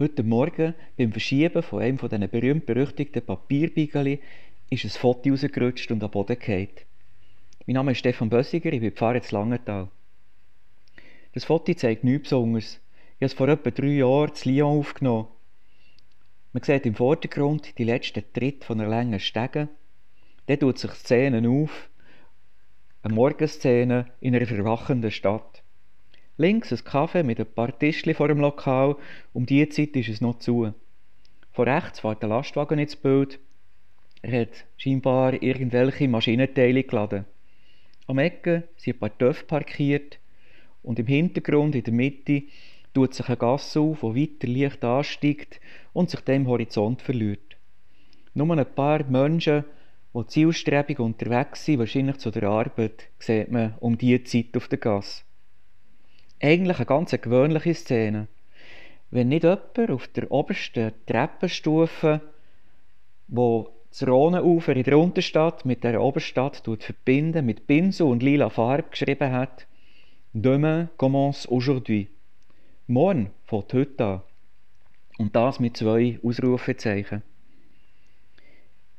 Heute Morgen beim Verschieben von einem von diesen berühmt-berüchtigten Papierbiegeli ist ein Foto rausgerutscht und am Boden gefallen. Mein Name ist Stefan Bössiger, ich bin Pfarrer zu Langenthal. Das Foto zeigt nichts Besonderes. Ich habe es vor etwa drei Jahren zu Lyon aufgenommen. Man sieht im Vordergrund die letzten Tritte von einer langen Stege. Dann tut sich die Szene auf. Eine Morgenszene in einer verwachenden Stadt. Links ein Kaffee mit ein paar Tischchen vor dem Lokal. Um diese Zeit ist es noch zu. Von rechts fährt der Lastwagen ins Bild. Er hat scheinbar irgendwelche Maschinenteile geladen. Am Ecke sind ein paar Töpfe parkiert und im Hintergrund, in der Mitte, tut sich eine Gasse auf, die weiter leicht ansteigt und sich dem Horizont verliert. Nur ein paar Menschen, die zielstrebig unterwegs sind, wahrscheinlich zu der Arbeit, sieht man um diese Zeit auf der Gasse. Eigentlich eine ganz gewöhnliche Szene. Wenn nicht jemand auf der obersten Treppenstufe, wo das Rhonenufer in der Unterstadt mit der Oberstadt verbinden, mit Pinsel und lila Farbe geschrieben hat, Demain commence aujourd'hui. Morgen fängt heute an. Und das mit zwei Ausrufezeichen.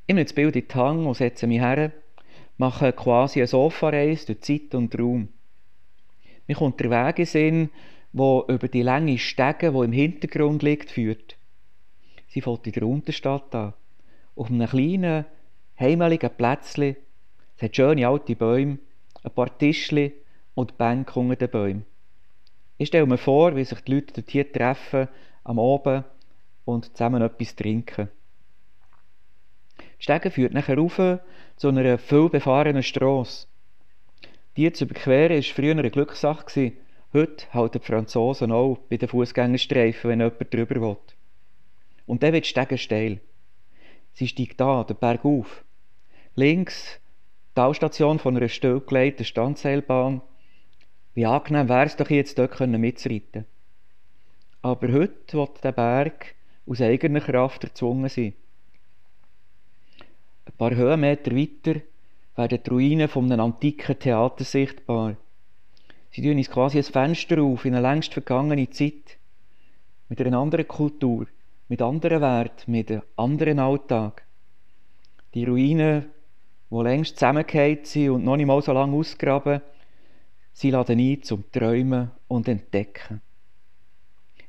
Ich nehme das Bild in die Hand und setze mich her, mache quasi eine Sofareise durch Zeit und Raum. Mich kommt der Weg in Sinn, der über die lange Stege, die im Hintergrund liegt, führt. Sie fängt in der Unterstadt an. Auf einem kleinen, heimeligen Plätzchen. Es hat schöne alte Bäume, ein paar Tischchen und Bänke unter den Bäumen. Ich stelle mir vor, wie sich die Leute dort hier treffen, am Abend und zusammen etwas trinken. Die Stege führt nachher rauf zu einer vielbefahrenen Strasse. Die zu überqueren war früher eine Glückssache. Heute halten die Franzosen auch bei den Fußgängerstreifen, wenn jemand drüber will. Und dann wird die Stege steil. Sie steigt da, den Berg auf. Links die Talstation von einer stillgelegten Standseilbahn wie angenehm wäre es doch jetzt dort mitzureiten. Aber heute wird der Berg aus eigener Kraft erzwungen sein. Ein paar Höhenmeter weiter werden die Ruinen von einem antiken Theater sichtbar. Sie tun uns quasi ein Fenster auf in eine längst vergangene Zeit. Mit einer anderen Kultur, mit anderen Werten, mit einem anderen Alltag. Die Ruinen, die längst zusammengefallen sind und noch nicht mal so lange ausgraben, Sie laden ein zum Träumen und Entdecken.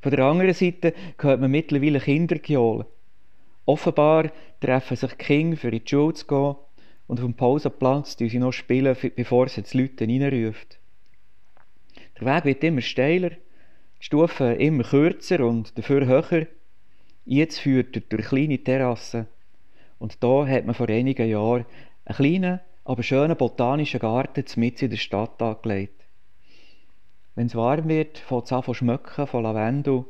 Von der anderen Seite hört man mittlerweile Kindergejohle. Offenbar treffen sich Kinder, für in die Schule zu gehen und auf dem Pausenplatz die sie noch spielen, bevor sie die Leute reinruft. Der Weg wird immer steiler, die Stufen immer kürzer und dafür höher. Jetzt führt er durch kleine Terrassen. Und da hat man vor einigen Jahren einen kleinen, aber schönen botanischen Garten mitten in der Stadt angelegt. Wenn es warm wird, fängt es an zu schmecken von Lavendel.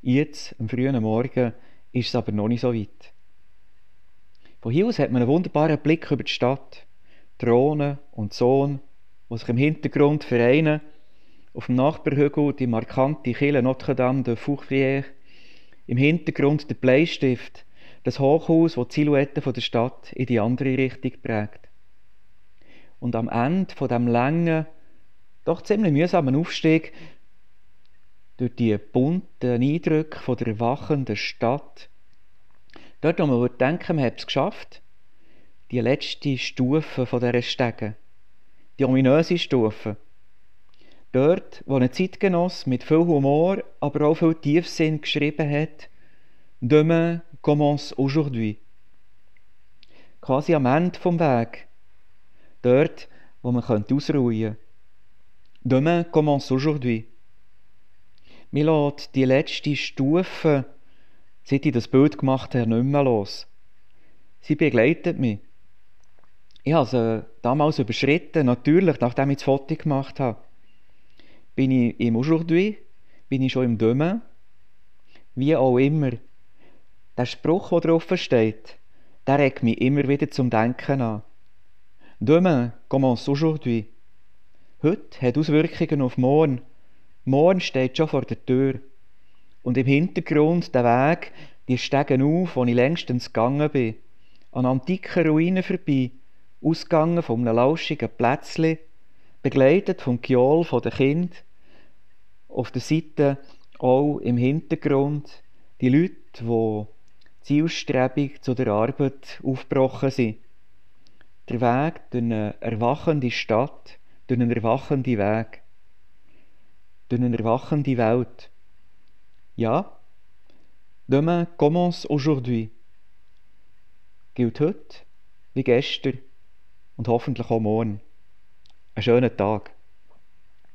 Jetzt, am frühen Morgen, ist es aber noch nicht so weit. Von hier aus hat man einen wunderbaren Blick über die Stadt. Drohnen und Sohn, die sich im Hintergrund vereinen. Auf dem Nachbarhügel die markante Kille Notre Dame de Fourvière. Im Hintergrund der Bleistift, das Hochhaus, das die Silhouette der Stadt in die andere Richtung prägt. Und am Ende von dem langen, doch ziemlich mühsamen Aufstieg durch die bunten Eindrücke von der wachenden Stadt. Dort, wo man denken, man hat es geschafft, die letzte Stufe von dieser Stege, die ominöse Stufe. Dort, wo ein Zeitgenoss mit viel Humor, aber auch viel Tiefsinn geschrieben hat, Demain commence aujourd'hui. Quasi am Ende vom Weg. Dort, wo man ausruhen könnte. Demain commence aujourd'hui. Mir lässt die letzte Stufe, seit ich das Bild gemacht habe, nicht mehr los. Sie begleitet mich. Ich habe sie damals überschritten, natürlich, nachdem ich das Foto gemacht habe. Bin ich im Aujourd'hui? Bin ich schon im Demain? Wie auch immer. Der Spruch, der drauf steht, der regt mich immer wieder zum Denken an. Demain commence aujourd'hui. Heute hat Auswirkungen auf morgen. Morgen steht schon vor der Tür. Und im Hintergrund der Weg, die Stegen auf, wo ich längstens gegangen bin. An antiken Ruinen vorbei, ausgegangen von einem lauschigen Plätzchen, begleitet vom Gejohl der Kind. Auf der Seite auch im Hintergrund Die Leute, die zielstrebig zu der Arbeit aufgebrochen sind. Der Weg durch eine erwachende Stadt, durch einen erwachenden Weg, durch eine erwachende Welt. Ja, demain commence aujourd'hui. Gilt heute wie gestern und hoffentlich auch morgen. Einen schönen Tag.